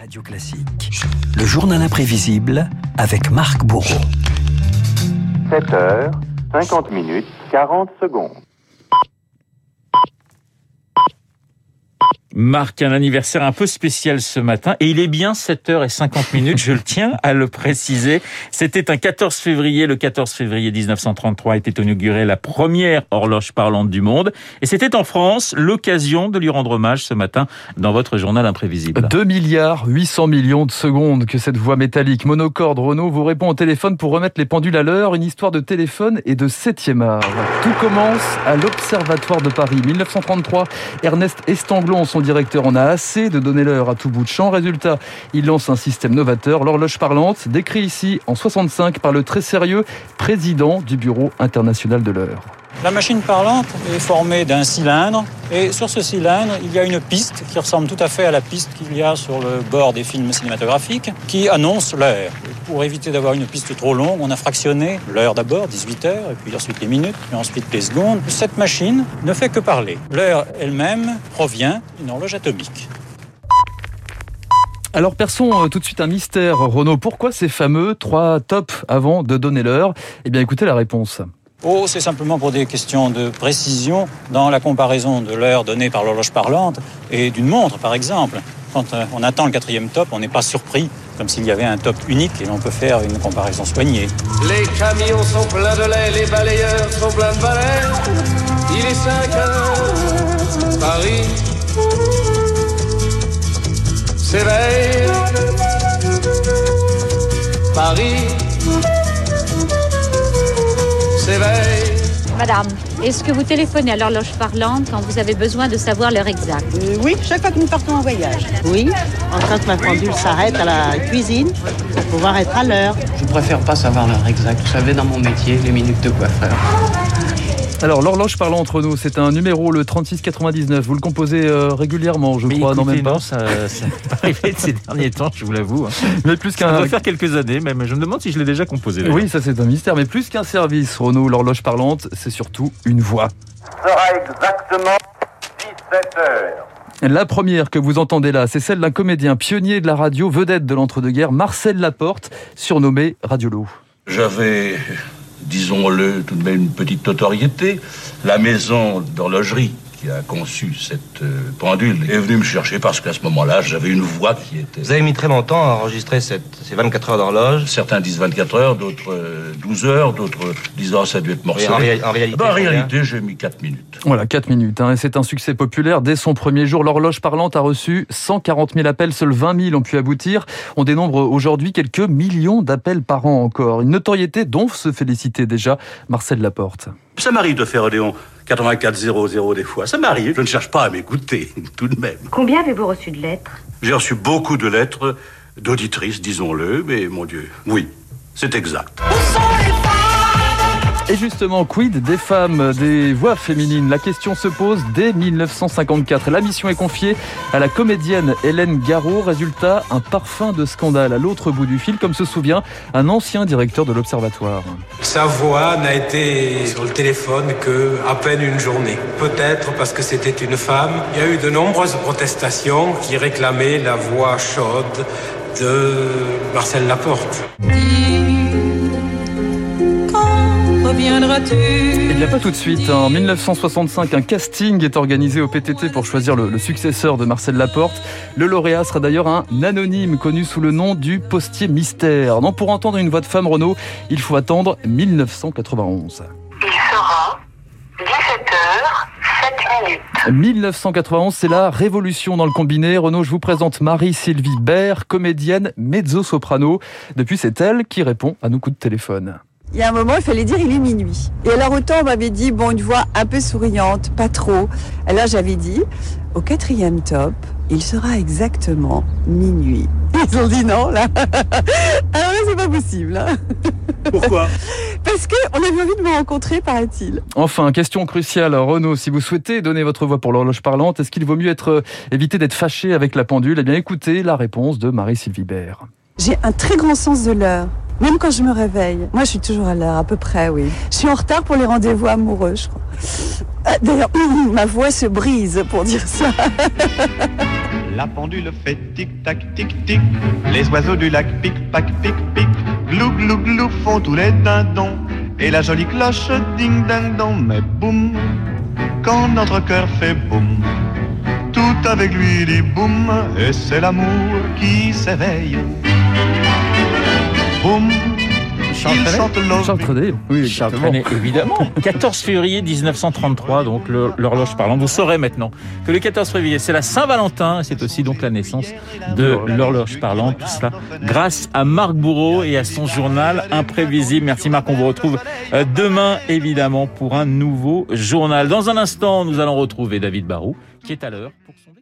Radio Classique, le journal imprévisible avec Marc Bourreau. 7 heures, 50 minutes, 40 secondes. Marque un anniversaire un peu spécial ce matin. Et il est bien 7h50 minutes, je le tiens à le préciser. C'était un 14 février. Le 14 février 1933 était inaugurée la première horloge parlante du monde. Et c'était en France l'occasion de lui rendre hommage ce matin dans votre journal imprévisible. 2 milliards 800 millions de secondes que cette voix métallique monocorde Renault vous répond au téléphone pour remettre les pendules à l'heure. Une histoire de téléphone et de 7e art. Tout commence à l'Observatoire de Paris. 1933, Ernest Estanglon, son directeur en a assez de donner l'heure à tout bout de champ. Résultat, il lance un système novateur, l'horloge parlante, décrit ici en 65 par le très sérieux président du Bureau international de l'heure. La machine parlante est formée d'un cylindre et sur ce cylindre, il y a une piste qui ressemble tout à fait à la piste qu'il y a sur le bord des films cinématographiques qui annonce l'heure. Pour éviter d'avoir une piste trop longue, on a fractionné l'heure d'abord, 18 heures, et puis ensuite les minutes, puis ensuite les secondes. Cette machine ne fait que parler. L'heure elle-même provient d'une horloge atomique. Alors perçons euh, tout de suite un mystère, Renaud. Pourquoi ces fameux trois tops avant de donner l'heure? Eh bien écoutez la réponse. Oh, c'est simplement pour des questions de précision dans la comparaison de l'heure donnée par l'horloge parlante et d'une montre, par exemple. Quand euh, on attend le quatrième top, on n'est pas surpris, comme s'il y avait un top unique et l'on peut faire une comparaison soignée. Les camions sont pleins de lait, les balayeurs sont pleins de balais. Il est 5 heures, Paris s'éveille. Paris s'éveille. Madame, est-ce que vous téléphonez à l'horloge parlante quand vous avez besoin de savoir l'heure exacte? Euh, oui, chaque fois que nous partons en voyage. Oui, en train que ma pendule s'arrête à la cuisine pour pouvoir être à l'heure. Je préfère pas savoir l'heure exacte. Vous savez, dans mon métier, les minutes de coiffeur. Alors l'horloge parlant entre nous, c'est un numéro le 3699. Vous le composez euh, régulièrement, je Mais crois, non même pas. non, ça, ça arrivé ces derniers temps, je vous l'avoue. hein. Mais plus Ça qu'un doit faire quelques années même. Je me demande si je l'ai déjà composé. Oui, ça c'est un mystère, mais plus qu'un service, Renaud, l'horloge parlante, c'est surtout une voix. Sera exactement 17 heures. La première que vous entendez là, c'est celle d'un comédien pionnier de la radio, vedette de l'entre-deux-guerres, Marcel Laporte, surnommé Radiolo. J'avais, disons-le, tout de même une petite notoriété. La maison d'horlogerie qui a conçu cette euh, pendule est venue me chercher parce qu'à ce moment-là, j'avais une voix qui était... Vous avez mis très longtemps à enregistrer cette- ces 24 heures d'horloge. Certains disent 24 heures, d'autres euh, 12 heures, d'autres disent oh, ça a dû être morcelé. En réa- en réalité, Ben, en combien réalité, j'ai mis 4 minutes. Voilà, 4 minutes. hein, et c'est un succès populaire. Dès son premier jour, l'horloge parlante a reçu 140 000 appels. Seuls 20 000 ont pu aboutir. On dénombre aujourd'hui quelques millions d'appels par an encore. Une notoriété dont se félicitait déjà Marcel Laporte. Ça m'arrive de faire Odéon 8400 des fois. Ça m'arrive. Je ne cherche pas à m'écouter, tout de même. Combien avez-vous reçu de lettres? J'ai reçu beaucoup de lettres d'auditrices, disons-le, mais mon Dieu, oui, c'est exact. Et justement, quid des femmes, des voix féminines? La question se pose dès 1954. La mission est confiée à la comédienne Hélène Garot. Résultat, un parfum de scandale à l'autre bout du fil, comme se souvient un ancien directeur de l'Observatoire. Sa voix n'a été sur le téléphone que à peine une journée. Peut-être parce que c'était une femme. Il y a eu de nombreuses protestations qui réclamaient la voix chaude de Marcel Laporte. Eh bien, pas tout de suite. En 1965, un casting est organisé au PTT pour choisir le, le successeur de Marcel Laporte. Le lauréat sera d'ailleurs un anonyme connu sous le nom du postier mystère. Non, pour entendre une voix de femme Renault, il faut attendre 1991. Il sera 17h, 7 minutes. 1991, c'est la révolution dans le combiné. Renaud, je vous présente Marie-Sylvie Baird, comédienne mezzo-soprano. Depuis, c'est elle qui répond à nos coups de téléphone. Il y a un moment, il fallait dire il est minuit. Et alors autant on m'avait dit, bon, une voix un peu souriante, pas trop. Alors j'avais dit, au quatrième top, il sera exactement minuit. Ils ont dit non, là. Alors là, c'est pas possible. hein. Pourquoi? Parce qu'on avait envie de me rencontrer, paraît-il. Enfin, question cruciale, Renaud, si vous souhaitez donner votre voix pour l'horloge parlante, est-ce qu'il vaut mieux être euh, éviter d'être fâché avec la pendule? Eh bien, écoutez la réponse de Marie-Sylvie Baird. J'ai un très grand sens de l'heure. Même quand je me réveille. Moi, je suis toujours à l'heure, à peu près, oui. Je suis en retard pour les rendez-vous amoureux, je crois. Ah, D'ailleurs, ma voix se brise pour dire ça. La pendule fait tic-tac, tic-tic. Les oiseaux du lac pic-pac, pic-pic. Glou, glou, glou font tous les dindons. Et la jolie cloche ding-ding-dong. Mais boum, quand notre cœur fait boum, tout avec lui dit boum. Et c'est l'amour qui s'éveille. Boum, Charles oui, Charles évidemment. 14 février 1933, donc l'horloge parlante. Vous saurez maintenant que le 14 février, c'est la Saint-Valentin, c'est aussi donc la naissance de l'horloge parlante. Tout cela grâce à Marc Bourreau et à son journal Imprévisible. Merci Marc, on vous retrouve euh, demain, évidemment, pour un nouveau journal. Dans un instant, nous allons retrouver David Barou, qui est à l'heure pour son...